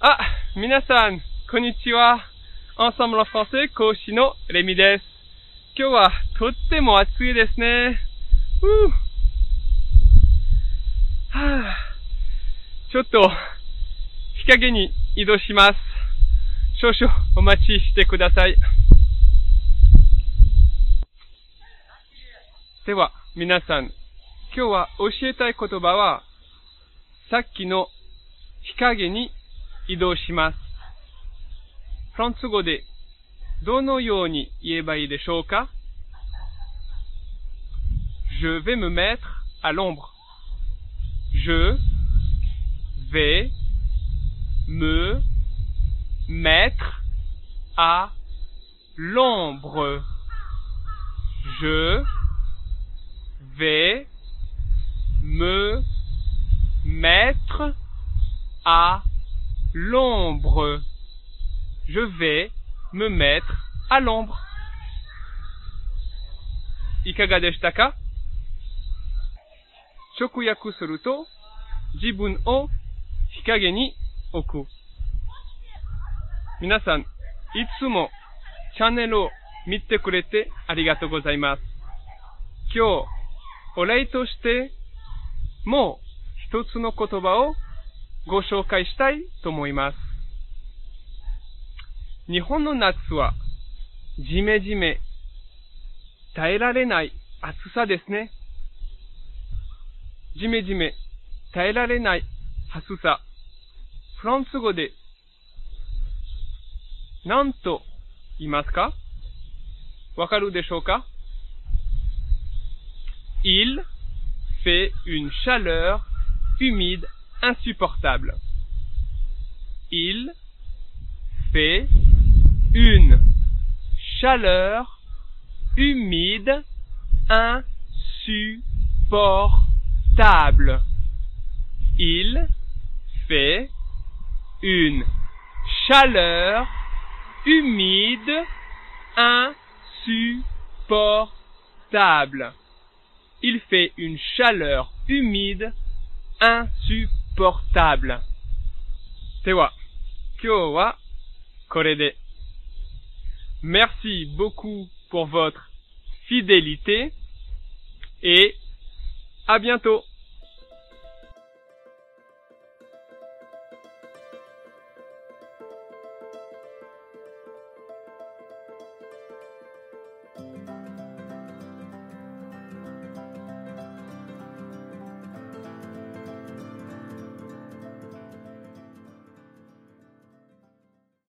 Ah, minasan, konnichiwa. Ensemble en français, Koshi no Remi です。今日はとっても暑いですね。ふうはあ、ちょっと、日陰に移動します。少々お待ちしてください。では、皆さん、今日は教えたい言葉は、さっきの日陰に移動します。フランス語でどのように言えばいいでしょうか Je vais me mettre à l'ombre. Je vais me mettre à l'ombre. Je vais me mettre à l'ombre. Je vais me mettre à l'ombre. Ikagadeshtaka Shokuyaku suruto Jibun o Hikage ni oku. Minasan, itsumo channel o mitte kurete gozaimasu. Kyo, o to mo hitotsu no kotoba o ご。紹介したいと思います。日本の夏は、じめじめ、耐えられない暑さですね。じめじめ、耐えられない暑さ。フランス語で、何と言いますか？わかるでしょうか？Il fait une chaleur humide insupportable. Il fait une chaleur humide insupportable. Il fait une chaleur humide insupportable. Il fait une chaleur humide insupportable. Merci beaucoup pour votre fidélité et à bientôt.